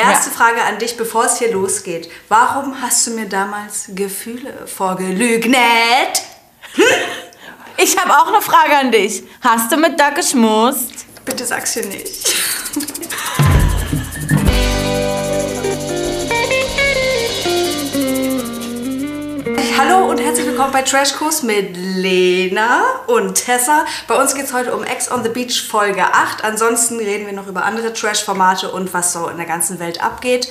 Erste ja. Frage an dich, bevor es hier losgeht. Warum hast du mir damals Gefühle vorgelügnet? Hm? Ich habe auch eine Frage an dich. Hast du mit da geschmust? Bitte sag's dir nicht. Herzlich willkommen bei Trashkurs mit Lena und Tessa. Bei uns geht es heute um Ex on the Beach Folge 8. Ansonsten reden wir noch über andere Trash-Formate und was so in der ganzen Welt abgeht.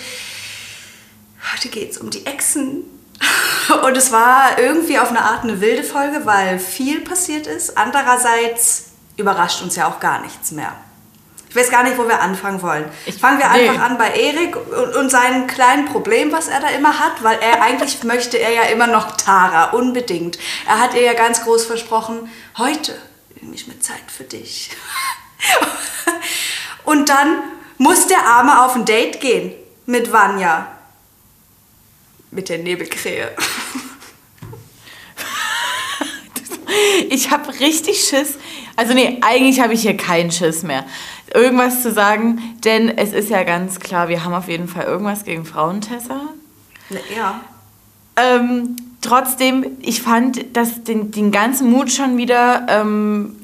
Heute geht es um die Exen. Und es war irgendwie auf eine Art eine wilde Folge, weil viel passiert ist. Andererseits überrascht uns ja auch gar nichts mehr. Ich weiß gar nicht, wo wir anfangen wollen. Ich, Fangen wir nee. einfach an bei Erik und, und seinem kleinen Problem, was er da immer hat, weil er eigentlich möchte er ja immer noch Tara, unbedingt. Er hat ihr ja ganz groß versprochen, heute nehme ich mir Zeit für dich. und dann muss der Arme auf ein Date gehen mit Vanya. Mit der Nebelkrähe. ich habe richtig Schiss. Also nee, eigentlich habe ich hier keinen Schiss mehr irgendwas zu sagen, denn es ist ja ganz klar, wir haben auf jeden Fall irgendwas gegen Frauentesser. Ja. Ähm, trotzdem, ich fand das, den, den ganzen Mut schon wieder ähm,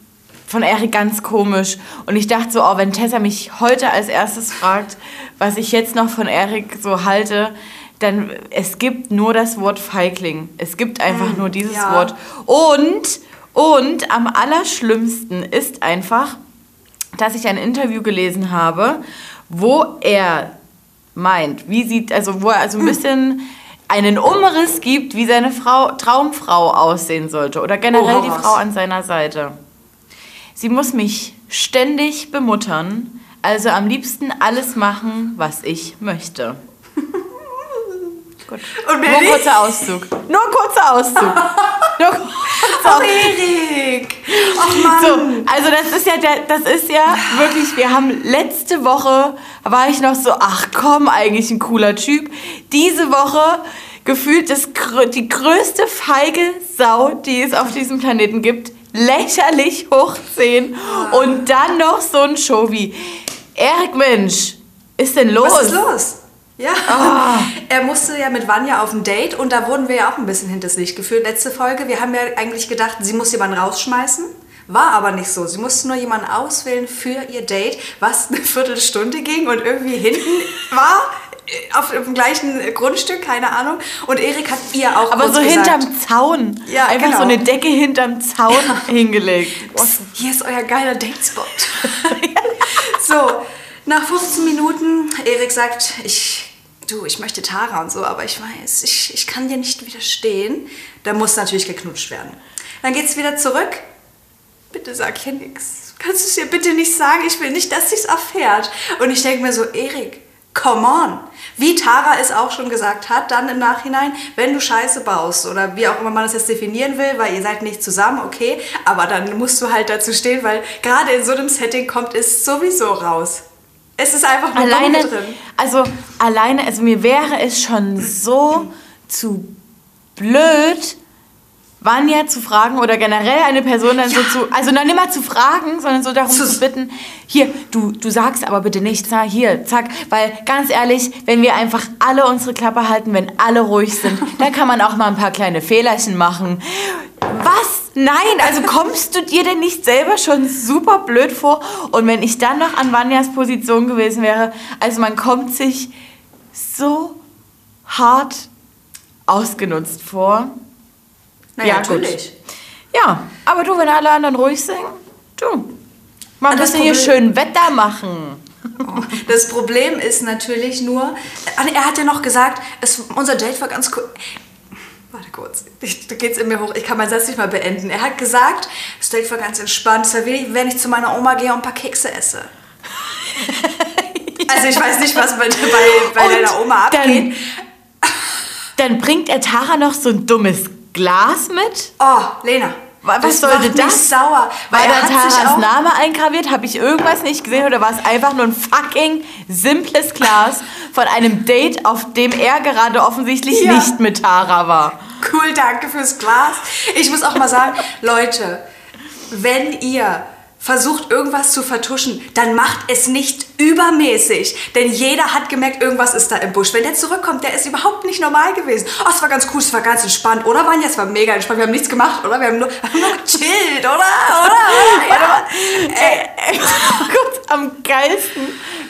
von Erik ganz komisch. Und ich dachte so, oh, wenn Tessa mich heute als erstes fragt, was ich jetzt noch von Erik so halte, dann es gibt nur das Wort Feigling. Es gibt einfach mm, nur dieses ja. Wort. Und, und am allerschlimmsten ist einfach, dass ich ein Interview gelesen habe, wo er meint, wie sieht, also wo er also ein bisschen einen Umriss gibt, wie seine Frau, Traumfrau aussehen sollte oder generell oh, die Frau an seiner Seite. Sie muss mich ständig bemuttern, also am liebsten alles machen, was ich möchte. Gut. Nur kurzer Auszug. Nur kurzer Auszug. Nur kurzer Erik! Ach Mann! So, also das ist ja, das ist ja wirklich, wir haben letzte Woche, war ich noch so, ach komm, eigentlich ein cooler Typ. Diese Woche gefühlt das, die größte feige Sau, die es auf diesem Planeten gibt, lächerlich hochziehen und dann noch so ein Show wie, Erik Mensch, ist denn los? Was ist los? Ja, oh. er musste ja mit Vanya auf ein Date und da wurden wir ja auch ein bisschen hinters Licht geführt. Letzte Folge, wir haben ja eigentlich gedacht, sie muss jemanden rausschmeißen. War aber nicht so. Sie musste nur jemanden auswählen für ihr Date, was eine Viertelstunde ging und irgendwie hinten war auf dem gleichen Grundstück, keine Ahnung. Und Erik hat ihr auch Aber so gesagt, hinterm Zaun. Ja, Einfach genau. so eine Decke hinterm Zaun ja. hingelegt. Psst, hier ist euer geiler Datespot. so, nach 15 Minuten, Erik sagt, ich, du, ich möchte Tara und so, aber ich weiß, ich, ich kann dir nicht widerstehen. Da muss natürlich geknutscht werden. Dann geht's wieder zurück. Bitte sag hier nichts. Kannst du es ihr bitte nicht sagen? Ich will nicht, dass sie es erfährt. Und ich denke mir so, Erik, come on. Wie Tara es auch schon gesagt hat, dann im Nachhinein, wenn du Scheiße baust oder wie auch immer man das jetzt definieren will, weil ihr seid nicht zusammen, okay, aber dann musst du halt dazu stehen, weil gerade in so einem Setting kommt es sowieso raus. Es ist einfach nur alleine, drin. Also alleine, also mir wäre es schon so zu blöd, Vanya zu fragen oder generell eine Person dann ja. so zu, also dann immer zu fragen, sondern so darum zu, zu bitten, hier, du, du sagst aber bitte nichts, na, hier, zack, weil ganz ehrlich, wenn wir einfach alle unsere Klappe halten, wenn alle ruhig sind, dann kann man auch mal ein paar kleine Fehlerchen machen. Was? Nein, also kommst du dir denn nicht selber schon super blöd vor? Und wenn ich dann noch an Vanyas Position gewesen wäre, also man kommt sich so hart ausgenutzt vor. Naja, ja, natürlich. Gut. Ja, aber du, wenn alle anderen ruhig sind, du, man muss hier schön Wetter machen. Das Problem ist natürlich nur, er hat ja noch gesagt, es, unser Date war ganz cool. Warte kurz, ich, da geht's in mir hoch. Ich kann meinen Satz nicht mal beenden. Er hat gesagt, das Date war ganz entspannt. Es war wie, wenn ich zu meiner Oma gehe und ein paar Kekse esse. ja. Also ich weiß nicht, was bei, bei, bei deiner Oma abgeht. Dann, dann bringt er Tara noch so ein dummes Glas mit? Oh, Lena. Was das sollte das? sauer. Weil war da Taras Name eingraviert? Habe ich irgendwas nicht gesehen oder war es einfach nur ein fucking simples Glas von einem Date, auf dem er gerade offensichtlich ja. nicht mit Tara war? Cool, danke fürs Glas. Ich muss auch mal sagen, Leute, wenn ihr versucht irgendwas zu vertuschen, dann macht es nicht übermäßig. Denn jeder hat gemerkt, irgendwas ist da im Busch. Wenn der zurückkommt, der ist überhaupt nicht normal gewesen. Oh, es war ganz cool, es war ganz entspannt, oder Vanja? Es war mega entspannt. Wir haben nichts gemacht, oder? Wir haben nur, haben nur gechillt, oder? Oder? Ja. Ey, ey, gut, am geilsten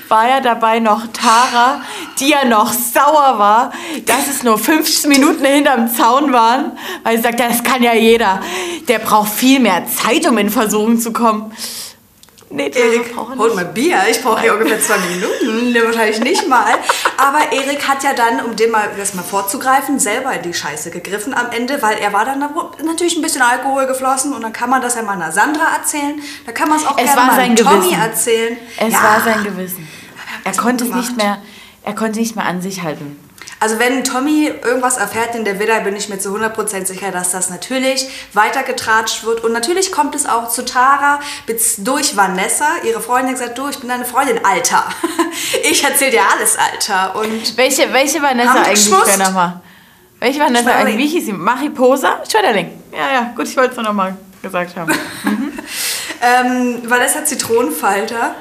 war ja dabei noch Tara, die ja noch sauer war, dass es nur 15 Minuten hinterm Zaun waren, weil sie sagt, das kann ja jeder. Der braucht viel mehr Zeit, um in Versuchung zu kommen. Nee, Erik, hol mal Bier. Ich brauche hier ungefähr zwei Minuten. Nee, wahrscheinlich nicht mal. Aber Erik hat ja dann, um dem mal das mal vorzugreifen, selber in die Scheiße gegriffen am Ende, weil er war dann da natürlich ein bisschen Alkohol geflossen und dann kann man das ja mal einer Sandra erzählen. Da kann man es auch es gerne mal sein Tommy Gewissen. erzählen. Es Ja. war sein Gewissen. Er konnte es nicht mehr, er konnte nicht mehr an sich halten. Also wenn Tommy irgendwas erfährt in der Villa, bin ich mir zu 100% sicher, dass das natürlich weitergetratscht wird. Und natürlich kommt es auch zu Tara durch Vanessa. Ihre Freundin hat gesagt, du, ich bin deine Freundin, Alter. Ich erzähl dir alles, Alter. Und Welche, welche Vanessa eigentlich nochmal? Welche Vanessa eigentlich? Wie hieß sie? Mariposa? Schmetterling. Ja, ja, gut, ich wollte es nur nochmal gesagt haben. ähm, Vanessa Zitronenfalter.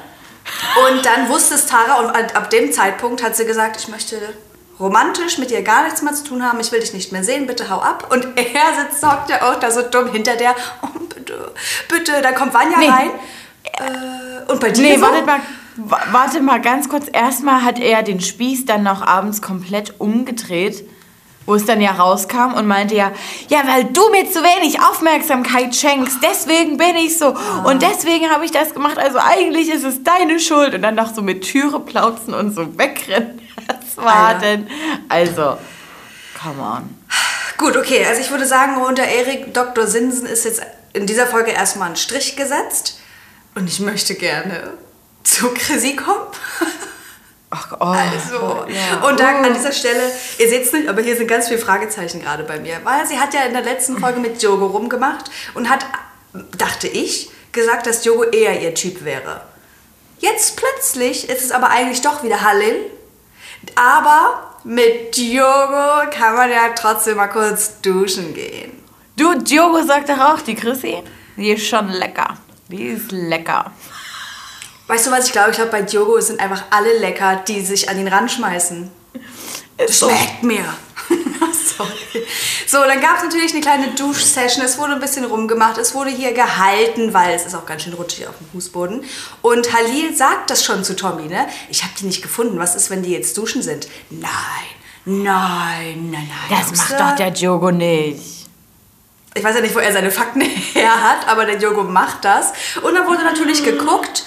Und dann wusste es Tara und ab dem Zeitpunkt hat sie gesagt, ich möchte romantisch mit dir gar nichts mehr zu tun haben, ich will dich nicht mehr sehen, bitte hau ab. Und er sitzt, hockt ja auch da so dumm hinter der, oh bitte, bitte, dann kommt Vanja Nee. rein. Äh, und bei dir Nee, so? wartet mal, wa- warte mal ganz kurz. Erstmal hat er den Spieß dann noch abends komplett umgedreht, wo es dann ja rauskam und meinte ja, ja, weil du mir zu wenig Aufmerksamkeit schenkst, deswegen bin ich so und deswegen habe ich das gemacht. Also eigentlich ist es deine Schuld und dann noch so mit Türe plauzen und so wegrennen. Was war Alter. denn? Also, come on. Gut, okay, also ich würde sagen, unter Erik Dr. Sinsen ist jetzt in dieser Folge erstmal ein Strich gesetzt. Und ich möchte gerne zu Chrissy kommen. Ach, oh, Also, ja. und da an dieser Stelle, ihr seht es nicht, aber hier sind ganz viele Fragezeichen gerade bei mir. Weil sie hat ja in der letzten Folge mit Jogo rumgemacht und hat, dachte ich, gesagt, dass Jogo eher ihr Typ wäre. Jetzt plötzlich ist es aber eigentlich doch wieder Halil. Aber mit Jogo kann man ja trotzdem mal kurz duschen gehen. Du, Diogo sagt doch auch, die Chrissy, die ist schon lecker. Die ist lecker. Weißt du was ich glaube? Ich glaube, bei Diogo sind einfach alle lecker, die sich an ihn ranschmeißen. So. Schmeckt mir. Sorry. So, dann gab es natürlich eine kleine Duschsession. Es wurde ein bisschen rumgemacht. Es wurde hier gehalten, weil es ist auch ganz schön rutschig auf dem Fußboden. Und Halil sagt das schon zu Tommy, ne? Ich habe die nicht gefunden. Was ist, wenn die jetzt duschen sind? Nein, nein, nein, nein. Das Glaubst macht du? doch der Diogo nicht. Ich weiß ja nicht, wo er seine Fakten her hat, aber der Jogo macht das. Und dann wurde natürlich geguckt und es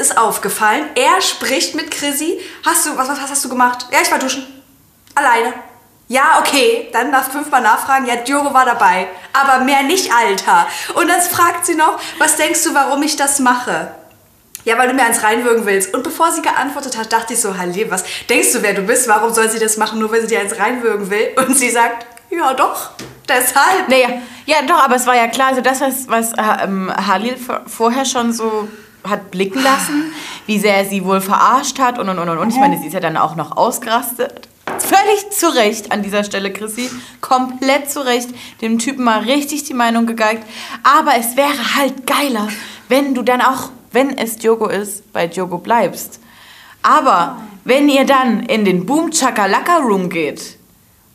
ist aufgefallen, er spricht mit Chrissy. Hast du, was, was hast du gemacht? Ja, ich war duschen. Alleine. Ja, okay, dann darfst fünfmal nachfragen. Ja, Diogo war dabei. Aber mehr nicht, Alter. Und dann fragt sie noch, was denkst du, warum ich das mache? Ja, weil du mir eins reinwürgen willst. Und bevor sie geantwortet hat, dachte ich so, Halil, was denkst du, wer du bist? Warum soll sie das machen, nur weil sie dir eins reinwürgen will? Und sie sagt, ja doch, deshalb. Naja, ja doch, aber es war ja klar, also das, was, was äh, ähm, Halil vor- vorher schon so hat blicken lassen, wie sehr er sie wohl verarscht hat und und und und. und. Ich meine, sie ist ja dann auch noch ausgerastet. Völlig zu Recht an dieser Stelle, Chrissy. Komplett zu Recht. Dem Typen mal richtig die Meinung gegeigt. Aber es wäre halt geiler, wenn du dann auch, wenn es Diogo ist, bei Diogo bleibst. Aber wenn ihr dann in den Boom Chakalaka Room geht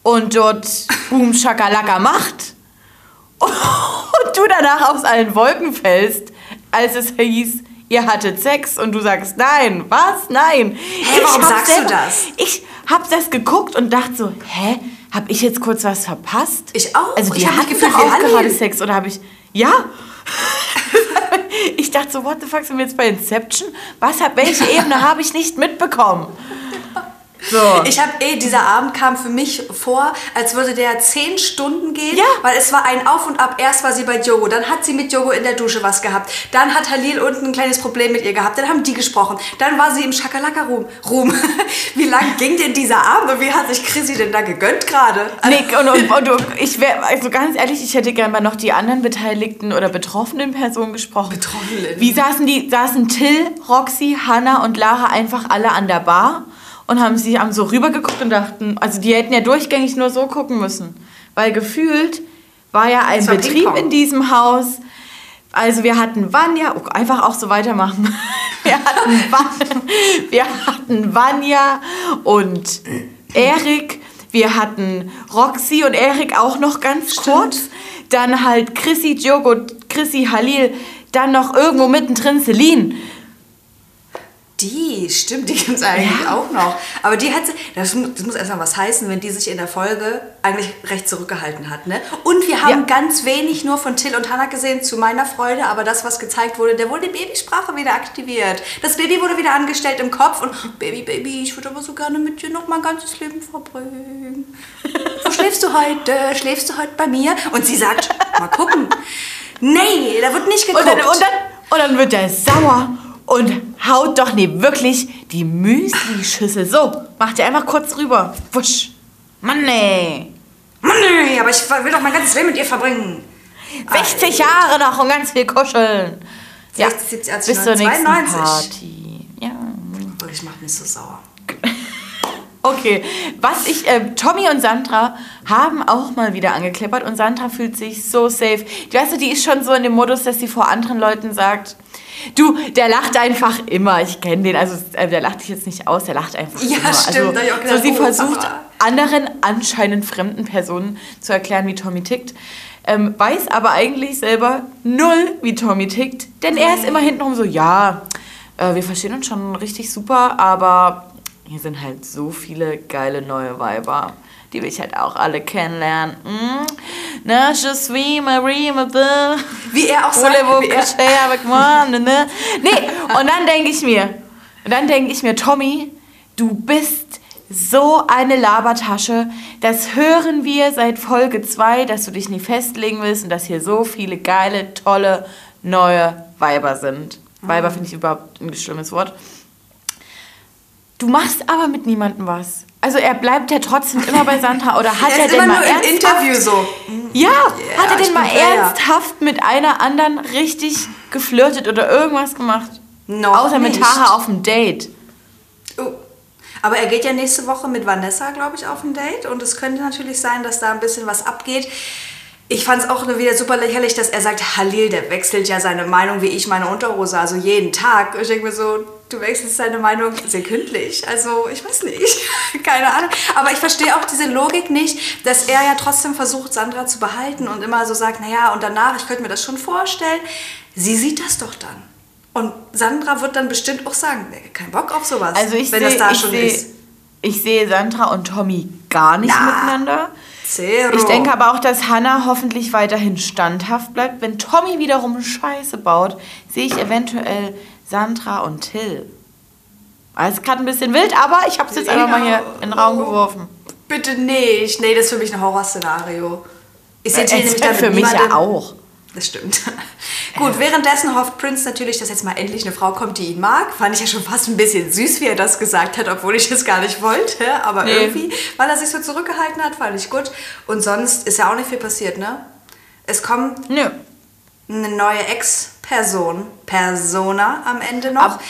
und dort Boom Chakalaka macht und du danach aus allen Wolken fällst, als es hieß, ihr hattet Sex und du sagst, nein, was? Nein. Hä, warum sagst du das? Ich hab das geguckt und dachte so, hä, hab ich jetzt kurz was verpasst? Ich auch. Also Ich die mich hatten gefühlt auch gerade Sex oder habe ich, ja? ich dachte so, what the fuck, sind wir jetzt bei Inception? Was hab, welche Ebene habe ich nicht mitbekommen? So. Ich habe eh, dieser Abend kam für mich vor, als würde der zehn Stunden gehen, Ja. weil es war ein Auf und Ab. Erst war sie bei Jogo, dann hat sie mit Jogo in der Dusche was gehabt, dann hat Halil unten ein kleines Problem mit ihr gehabt, dann haben die gesprochen, dann war sie im Schakalaka-Room. Room. Wie lang ging denn dieser Abend und wie hat sich Chrissy denn da gegönnt gerade? Nick, und, und, und du, ich wäre, also ganz ehrlich, ich hätte gerne mal noch die anderen beteiligten oder betroffenen Personen gesprochen. Betroffenen? Wie saßen die, saßen Till, Roxy, Hannah und Lara einfach alle an der Bar und haben sich haben so rübergeguckt und dachten, also die hätten ja durchgängig nur so gucken müssen. Weil gefühlt war ja ein war Betrieb Ping-Pong. in diesem Haus, Also wir hatten Vanya, oh, einfach auch so weitermachen. Wir hatten, Van, wir hatten Vanya und Erik. Wir hatten Roxy und Erik auch noch ganz Stimmt. kurz. Dann halt Chrissy, Diogo, Chrissy, Halil. Dann noch irgendwo mittendrin Celine. Die, stimmt, die gibt es eigentlich Ja. auch noch. Aber die hat, sie- das, das muss erstmal was heißen, wenn die sich in der Folge eigentlich recht zurückgehalten hat. Ne? Und wir haben Ja. ganz wenig nur von Till und Hannah gesehen, zu meiner Freude. Aber das, was gezeigt wurde, der wurde die Babysprache wieder aktiviert. Das Baby wurde wieder angestellt im Kopf und Baby, Baby, ich würde aber so gerne mit dir noch mein ganzes Leben verbringen. Wo schläfst du heute? Schläfst du heute bei mir? Und sie sagt, mal gucken. Nee, da wird nicht Und geguckt. dann, und, dann, und dann wird er sauer und haut doch nee, wirklich die Müsli-Schüssel. So, macht er einfach kurz rüber. Wusch. Mann, nee. Mann, nee, aber ich will doch mein ganzes Leben mit ihr verbringen. 60 Jahre noch und ganz viel kuscheln. 60, 70, 80, bis zur nächsten 92. Party. Ja. Oh, ich mach mich so sauer. Okay, was ich, äh, Tommy und Sandra haben auch mal wieder angeklippert und Sandra fühlt sich so safe. Die, weißt du, die ist schon so in dem Modus, dass sie vor anderen Leuten sagt, du, der lacht einfach immer, ich kenne den, also äh, der lacht dich jetzt nicht aus, der lacht einfach Ja, immer. stimmt, also, so gedacht, sie oh, versucht Sandra. anderen anscheinend fremden Personen zu erklären, wie Tommy tickt. Ähm, weiß aber eigentlich selber null, wie Tommy tickt, denn er ist immer hintenrum so, ja, äh, wir verstehen uns schon richtig super, aber hier sind halt so viele geile neue Weiber. Die will ich halt auch alle kennenlernen. Mm. Ne, je suis Marie Mabel. Wie er auch sagt, Voulez-vous wie er, avec moi? Ne, ne. Nee, und dann denke ich mir, und dann denke ich mir, Tommy, du bist so eine Labertasche. Das hören wir seit Folge 2, dass du dich nie festlegen willst und dass hier so viele geile, tolle, neue Weiber sind. Weiber finde ich überhaupt ein schlimmes Wort. Du machst aber mit niemandem was. Also er bleibt ja trotzdem immer bei Sandra oder hat er er denn mal nur im ernsthaft- Interview so. ja, Yeah, hat er denn mal ernsthaft mit einer anderen richtig geflirtet oder irgendwas gemacht? Noch Außer mit nicht. Tara auf dem Date. Oh. Aber er geht ja nächste Woche mit Vanessa, glaube ich, auf ein Date. Und es könnte natürlich sein, dass da ein bisschen was abgeht. Ich fand es auch wieder super lächerlich, dass er sagt, Halil, der wechselt ja seine Meinung wie ich meine Unterhose, also jeden Tag. Ich denke mir so, du wechselst deine Meinung sekündlich. Also, ich weiß nicht. Keine Ahnung. Aber ich verstehe auch diese Logik nicht, dass er ja trotzdem versucht, Sandra zu behalten und immer so sagt, naja, und danach, ich könnte mir das schon vorstellen. Sie sieht das doch dann. Und Sandra wird dann bestimmt auch sagen, nee, kein Bock auf sowas, Also ich wenn sehe das da ich schon seh, ist. ich sehe Sandra und Tommy gar nicht Na. miteinander. Zero. Ich denke aber auch, dass Hannah hoffentlich weiterhin standhaft bleibt. Wenn Tommy wiederum Scheiße baut, sehe ich eventuell Sandra und Till. Also gerade ein bisschen wild, aber ich habe es jetzt einfach mal hier in den Raum geworfen. Bitte nicht. Nee, das ist für mich ein Horrorszenario. Ich sehe Till Es nämlich wäre da für mich ja auch. Das stimmt. Gut, währenddessen hofft Prince natürlich, dass jetzt mal endlich eine Frau kommt, die ihn mag. Fand ich ja schon fast ein bisschen süß, wie er das gesagt hat, obwohl ich es gar nicht wollte. Aber Nee. irgendwie, weil er sich so zurückgehalten hat, fand ich gut. Und sonst ist ja auch nicht viel passiert, ne? Es kommt Nö. Eine neue Ex-Person, Persona am Ende noch. Ab-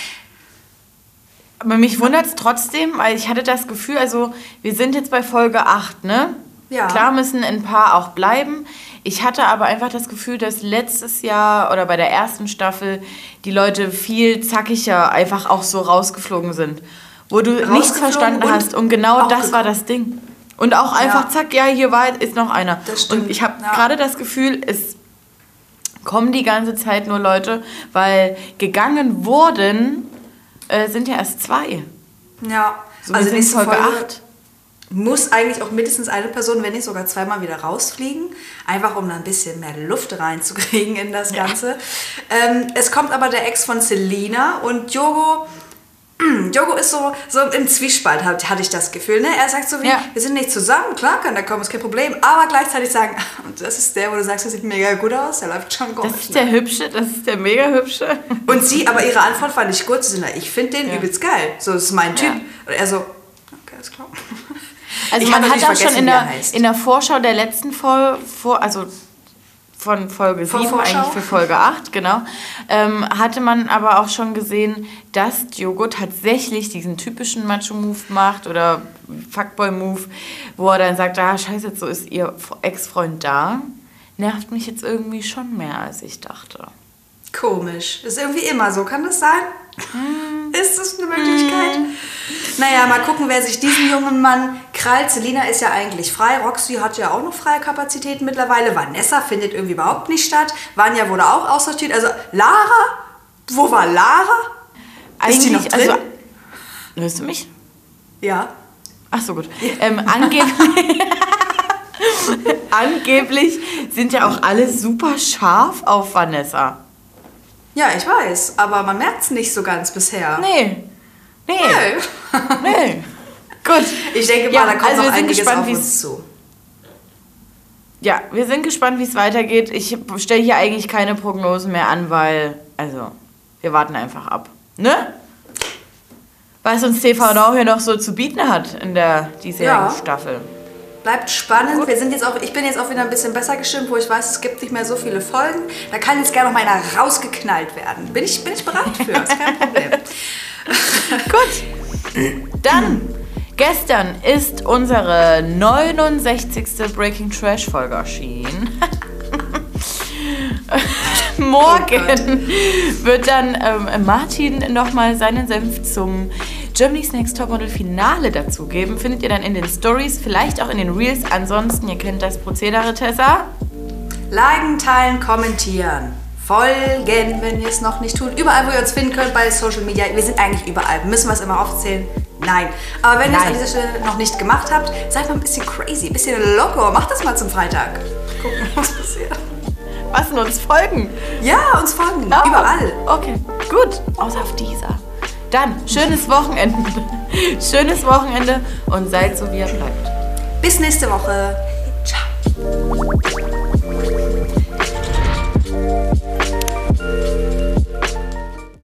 Aber mich wundert es trotzdem, weil ich hatte das Gefühl, also wir sind jetzt bei Folge 8, ne? Ja. Klar müssen ein paar auch bleiben. Ich hatte aber einfach das Gefühl, dass letztes Jahr oder bei der ersten Staffel die Leute viel zackiger einfach auch so rausgeflogen sind. Wo du nichts verstanden und hast. Und genau das war das Ding. Und auch einfach, Ja. zack, ja, hier war, ist noch einer. Das stimmt, Und ich habe ja. gerade das Gefühl, es kommen die ganze Zeit nur Leute, weil gegangen wurden, äh, sind ja erst zwei. ja, So, also nächste Folge Folge, 8. muss eigentlich auch mindestens eine Person, wenn nicht sogar zweimal wieder rausfliegen. Einfach um da ein bisschen mehr Luft reinzukriegen in das Ganze. Ähm, es kommt aber der Ex von Selina und Jogo. Jogo ist so, so im Zwiespalt, hat- hatte ich das Gefühl. Ne? Er sagt so wie, Ja. wir sind nicht zusammen, klar kann der kommen, ist kein Problem. Aber gleichzeitig sagen, und das ist der, wo du sagst, der sieht mega gut aus, der läuft schon gut. Das ist der hübsche, das ist der mega hübsche. Und sie, aber ihre Antwort fand ich gut. Sie sind, ich finde den Ja. übelst geil. So, das ist mein Typ. Ja. Und er so, okay, ist klar. Also Ich man hat auch schon in er der, in der Vorschau der letzten Folge, vor, also von Folge Vor 7 Vorschau? eigentlich für Folge 8, genau, ähm, hatte man aber auch schon gesehen, dass Diogo tatsächlich diesen typischen Macho-Move macht oder Fuckboy-Move, wo er dann sagt, ah, scheiße, jetzt so ist ihr Ex-Freund da. Nervt mich jetzt irgendwie schon mehr, als ich dachte. Komisch. Ist irgendwie immer so. Kann das sein? Ist das eine Möglichkeit? Naja, mal gucken, wer sich diesen jungen Mann krallt. Selina ist ja eigentlich frei. Roxy hat ja auch noch freie Kapazitäten mittlerweile. Vanessa findet irgendwie überhaupt nicht statt. Vanya wurde auch aussortiert. Also Lara? Wo war Lara? Ist die noch Eigentlich, drin? also. Hörst du mich? ja. Ach so, gut. Ähm, angeblich, angeblich sind ja auch alle super scharf auf Vanessa. Ja, ich weiß. Aber man merkt es nicht so ganz bisher. Nee. Nee. Nee. Nee. Gut. Ich denke mal, Ja, da kommt also noch wir sind einiges gespannt, auf uns zu. Ja, wir sind gespannt, wie es weitergeht. Ich stelle hier eigentlich keine Prognosen mehr an, weil, also, wir warten einfach ab. Ne? Was uns TV Now hier noch so zu bieten hat in der diesjährigen Ja. Staffel. Bleibt spannend. Wir sind jetzt auch, ich bin jetzt auch wieder ein bisschen besser gestimmt, wo ich weiß, es gibt nicht mehr so viele Folgen. Da kann jetzt gerne noch mal einer rausgeknallt werden. Bin ich, bin ich bereit für? Ist kein Problem. Gut. Dann, gestern ist unsere 69. Breaking Trash Folge erschienen. Morgen wird dann ähm, Martin nochmal seinen Senf zum Germany's Next Topmodel Finale dazugeben. Findet ihr dann in den Stories, vielleicht auch in den Reels. Ansonsten, ihr kennt das Prozedere, Tessa. Liken, teilen, kommentieren. Folgen, wenn ihr es noch nicht tut. Überall, wo ihr uns finden könnt, bei Social Media. Wir sind eigentlich überall. Müssen wir es immer aufzählen? Nein. Aber wenn ihr es an dieser Stelle noch nicht gemacht habt, seid mal ein bisschen crazy, ein bisschen loco. Macht das mal zum Freitag. Gucken, was passiert. Was denn uns folgen? Ja, uns folgen. Oh, Überall. Okay, gut. Außer auf dieser. Dann, schönes Wochenende. schönes Wochenende und seid so, wie ihr bleibt. Bis nächste Woche. Ciao.